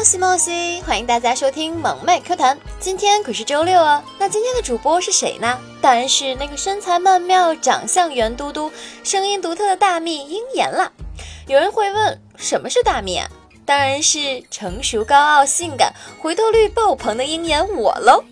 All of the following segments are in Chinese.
莫西莫西，欢迎大家收听萌妹 Q 谈。今天可是周六哦，那今天的主播是谁呢？当然是那个身材曼妙、长相圆嘟嘟、声音独特的大蜜鹰眼啦。有人会问，什么是大蜜啊？当然是成熟、高傲、性感、回头率爆棚的鹰眼我喽。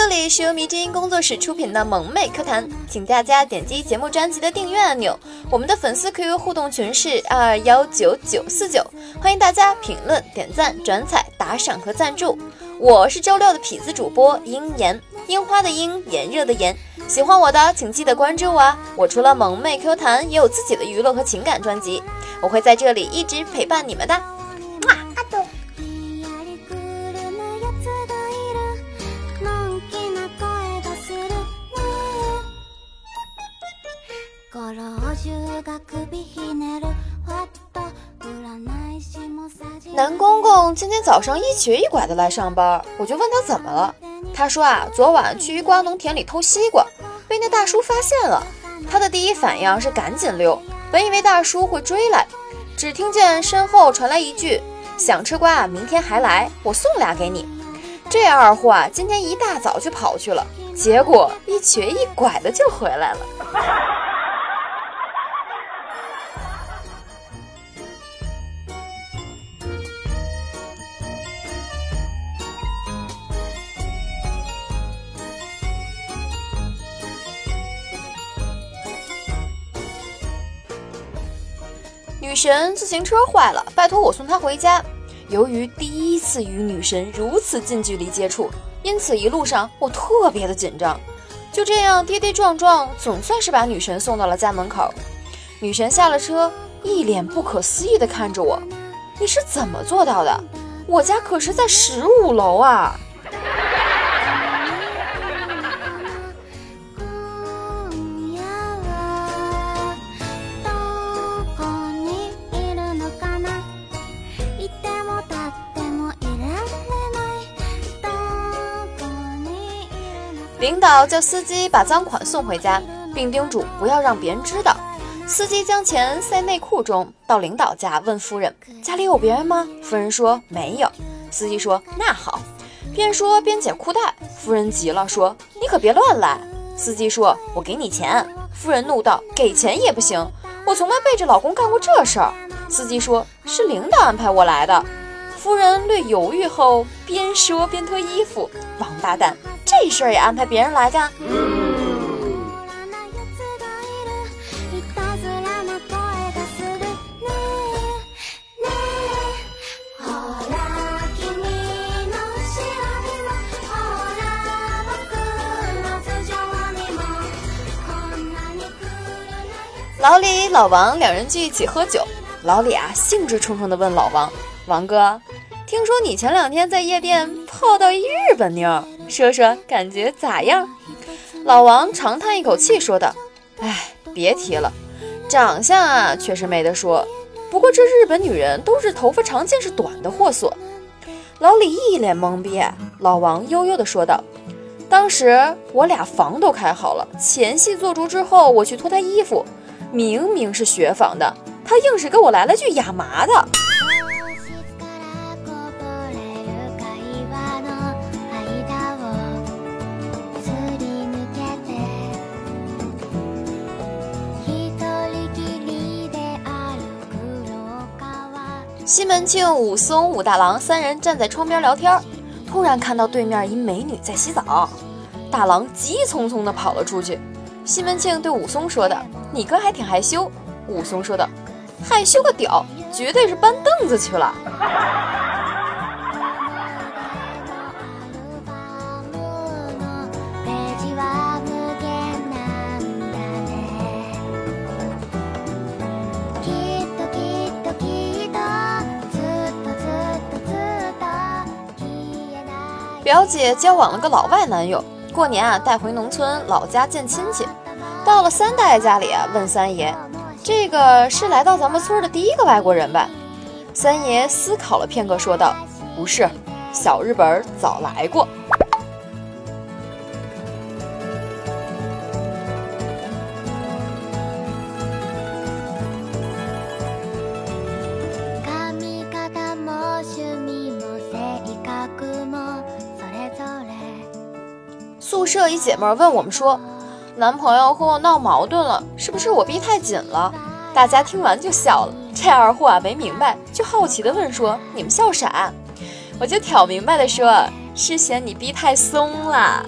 这里是由迷之音工作室出品的萌妹课堂，请大家点击节目专辑的订阅按钮。我们的粉丝 QQ 互动群是二二幺九九四九，欢迎大家评论、点赞、转采、打赏和赞助。我是周六的痞子主播樱炎，樱花的樱，炎热的炎。喜欢我的请记得关注我啊！我除了萌妹 Q 弹，也有自己的娱乐和情感专辑，我会在这里一直陪伴你们的。南公公今天早上一瘸一拐的来上班，我就问他怎么了。他说啊，昨晚去鱼瓜农田里偷西瓜，被那大叔发现了。他的第一反应是赶紧溜，本以为大叔会追来，只听见身后传来一句：“想吃瓜，明天还来，我送俩给你。”这二货啊，今天一大早就跑去了，结果一瘸一拐的就回来了。女神自行车坏了，拜托我送她回家。由于第一次与女神如此近距离接触，因此一路上我特别的紧张。就这样跌跌撞撞，总算是把女神送到了家门口。女神下了车，一脸不可思议地看着我：“你是怎么做到的？我家可是在十五楼啊！”领导叫司机把赃款送回家，并叮嘱不要让别人知道。司机将钱塞内裤中，到领导家问夫人：“家里有别人吗？”夫人说：“没有。”司机说：“那好。”边说边解裤带。夫人急了，说：“你可别乱来！”司机说：“我给你钱。”夫人怒道：“给钱也不行，我从没背着老公干过这事儿。”司机说：“是领导安排我来的。”夫人略犹豫后，边说边脱衣服：“王八蛋！”这事儿也安排别人来干。老李、老王两人聚一起喝酒，老李啊兴致冲冲地问老王：“王哥。”听说你前两天在夜店泡到一日本妞，说说感觉咋样？老王长叹一口气说道：“哎，别提了，长相啊确实没得说，不过这日本女人都是头发长见识短的货色。”老李一脸懵逼，老王悠悠地说道：“当时我俩房都开好了，前戏做足之后，我去脱她衣服，明明是雪纺的，她硬是给我来了句亚麻的。”西门庆、武松、武大郎三人站在窗边聊天，突然看到对面一美女在洗澡，大郎急匆匆的跑了出去。西门庆对武松说的：“你哥还挺害羞。”武松说的：“害羞个屌，绝对是搬凳子去了。”表姐交往了个老外男友，过年啊带回农村老家见亲戚。到了三大爷家里啊，问三爷：“这个是来到咱们村的第一个外国人吧？”三爷思考了片刻，说道：“不是，小日本早来过。”舍一姐妹问我们说，男朋友和我闹矛盾了，是不是我逼太紧了？大家听完就笑了。这二货啊没明白，就好奇的问说，你们笑啥？我就挑明白的说，是嫌你逼太松了。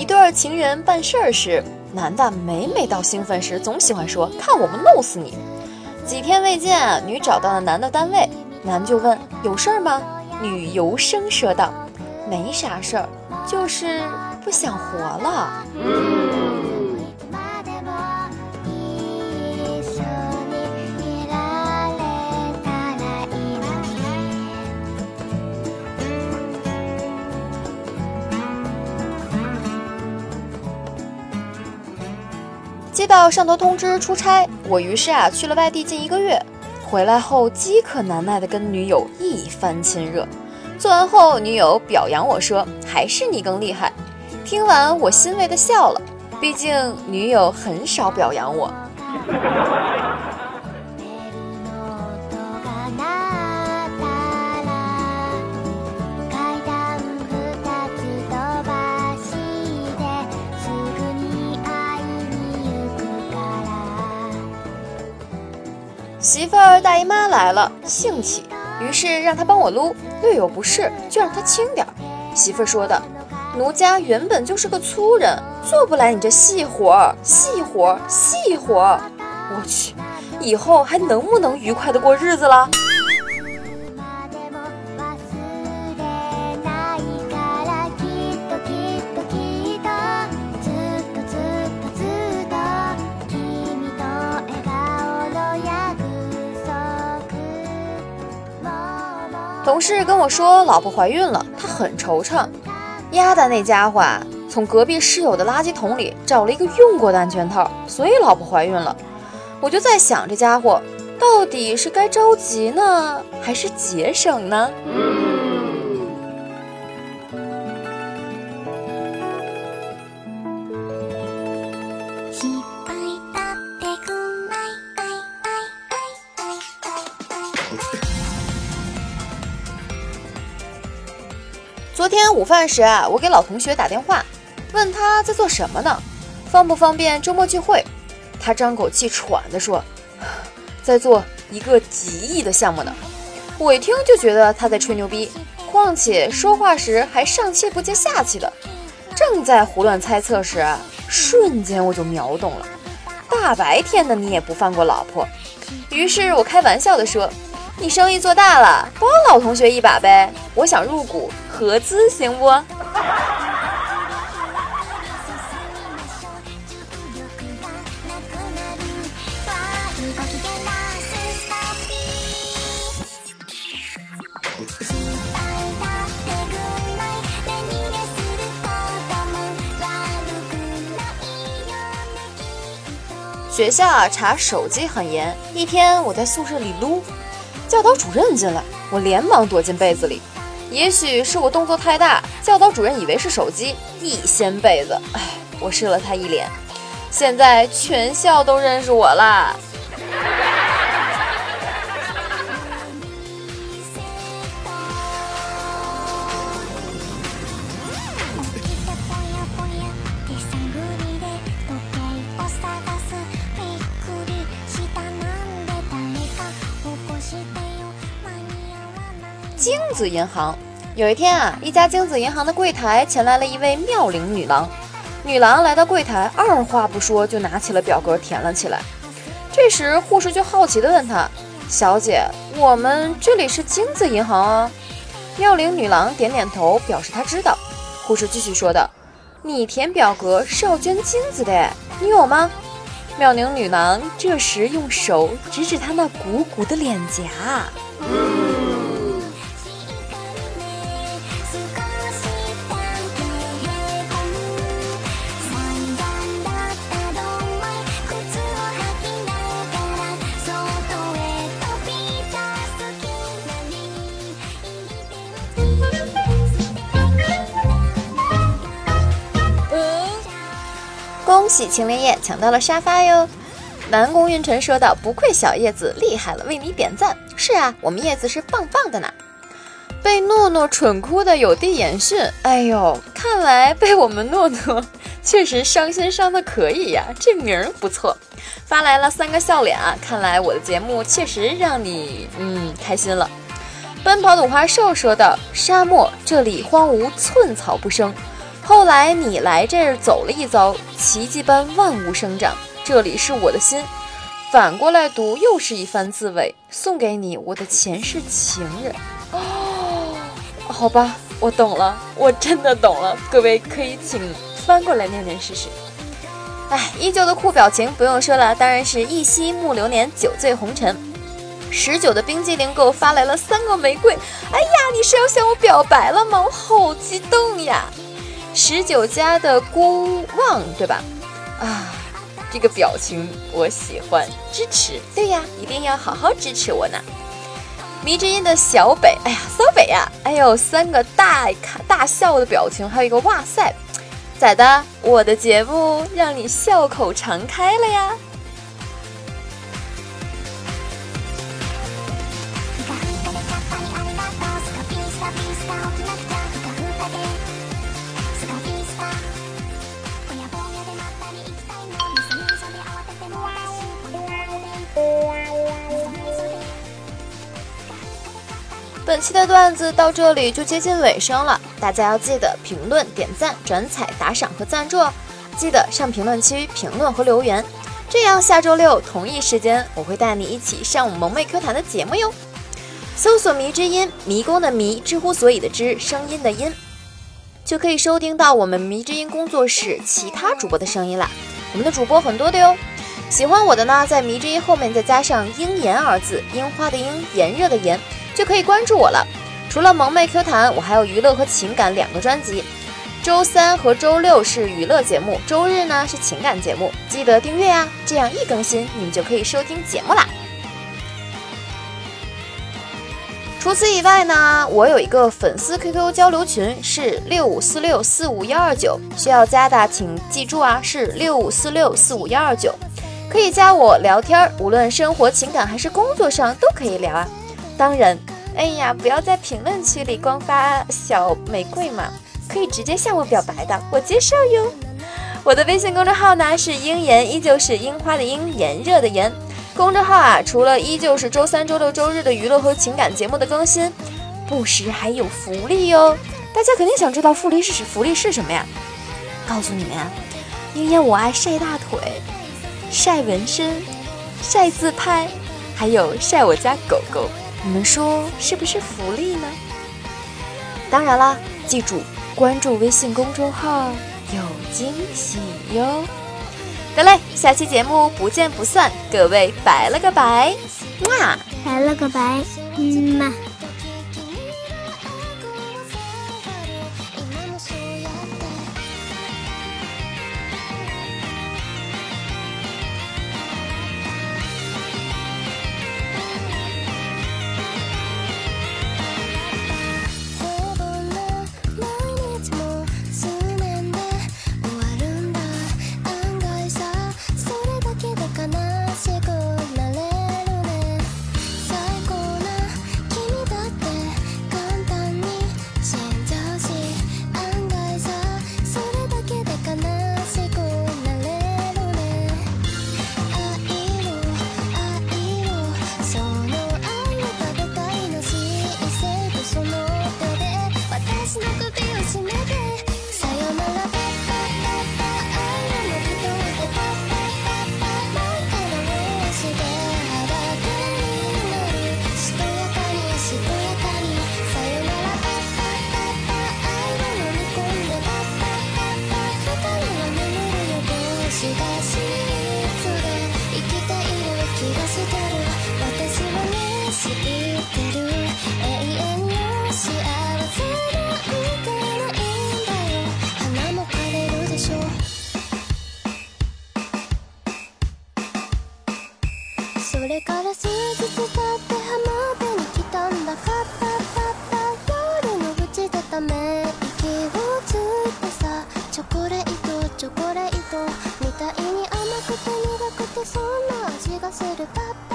一对情人办事儿时，男的每每到兴奋时，总喜欢说：“看我不弄死你。”几天未见，女找到了男的单位，男就问：“有事儿吗？”女由声说道：“没啥事儿，就是不想活了。”到上头通知出差，我于是啊去了外地近一个月，回来后饥渴难耐的跟女友一番亲热，做完后女友表扬我说还是你更厉害，听完我欣慰的笑了，毕竟女友很少表扬我。媳妇儿大姨妈来了，兴起，于是让她帮我撸，略有不适就让她轻点儿。媳妇儿说的：“奴家原本就是个粗人，做不来你这细活儿，细活儿，细活儿。”我去，以后还能不能愉快的过日子了？同事跟我说，老婆怀孕了，他很惆怅。丫的那家伙，从隔壁室友的垃圾桶里找了一个用过的安全套，所以老婆怀孕了。我就在想，这家伙到底是该着急呢，还是节省呢？昨天午饭时啊，我给老同学打电话，问他在做什么呢，方不方便周末聚会？他张口气喘地说，在做一个几亿的项目呢。我一听就觉得他在吹牛逼，况且说话时还上气不接下气的。正在胡乱猜测时，瞬间我就秒懂了，大白天的你也不放过老婆。于是我开玩笑地说。你生意做大了，帮老同学一把呗！我想入股合资，行不？学校啊，查手机很严。一天，我在宿舍里撸。教导主任进来，我连忙躲进被子里。也许是我动作太大，教导主任以为是手机，一掀被子，哎，我射了他一脸。现在全校都认识我啦。精子银行有一天啊，一家精子银行的柜台前来了一位妙龄女郎。女郎来到柜台，二话不说就拿起了表格填了起来。这时护士就好奇地问她：“小姐，我们这里是精子银行啊？”妙龄女郎点点头，表示她知道。护士继续说道：“你填表格是要捐精子的，你有吗？”妙龄女郎这时用手指指她那鼓鼓的脸颊。喜秦莲叶抢到了沙发哟！南宫运晨说道：“不愧小叶子厉害了，为你点赞。”是啊，我们叶子是棒棒的呢。被诺诺蠢哭的有地言讯，哎呦，看来被我们诺诺 确实伤心伤的可以呀，这名儿不错，发来了三个笑脸啊，看来我的节目确实让你嗯开心了。奔跑的五花兽说道：“沙漠这里荒芜，寸草不生。后来你来这儿走了一遭，奇迹般万物生长。这里是我的心。反过来读又是一番滋味，送给你，我的前世情人。哦，好吧，我懂了，我真的懂了。各位可以请翻过来念念试试。哎，依旧的酷表情不用说了，当然是一夕暮流年，酒醉红尘。”十九的冰激凌给我发来了三个玫瑰，哎呀，你是要向我表白了吗？我好激动呀！十九家的孤望，对吧？啊，这个表情我喜欢，支持。对呀，一定要好好支持我呢。迷之音的小北，哎呀，骚北呀，哎呦，三个大看大笑的表情，还有一个哇塞，咋的？我的节目让你笑口常开了呀？本期的段子到这里就接近尾声了，大家要记得评论、点赞、转采、打赏和赞助哦，记得上评论区评论和留言，这样下周六同一时间我会带你一起上我们萌妹 Q 弹的节目哟。搜索“迷之音”，迷宫的迷，知乎所以的知，声音的音，就可以收听到我们迷之音工作室其他主播的声音啦。我们的主播很多的哟，喜欢我的呢，在迷之音后面再加上“樱炎”二字，樱花的樱，炎热的炎。就可以关注我了。除了萌妹 Q 弹，我还有娱乐和情感两个专辑。周三和周六是娱乐节目，周日呢是情感节目，记得订阅啊，这样一更新你们就可以收听节目啦。除此以外呢，我有一个粉丝 QQ 交流群，是六五四六四五幺二九，需要加的请记住啊，是六五四六四五幺二九，可以加我聊天，无论生活、情感还是工作上都可以聊啊。当然，哎呀，不要在评论区里光发小玫瑰嘛，可以直接向我表白的，我接受哟。我的微信公众号呢是樱炎，依旧是樱花的樱，炎热的炎。公众号啊，除了依旧是周三、周六、周日的娱乐和情感节目的更新，不时还有福利哟。大家肯定想知道福利是福利是什么呀？告诉你们呀，樱炎我爱晒大腿、晒纹身、晒自拍，还有晒我家狗狗。你们说是不是福利呢？当然啦，记住关注微信公众号，有惊喜哟！得嘞，下期节目不见不散，各位拜了个拜，哇，拜了个拜，嗯嘛。みたいに甘くて苦くてそんな味がするパパ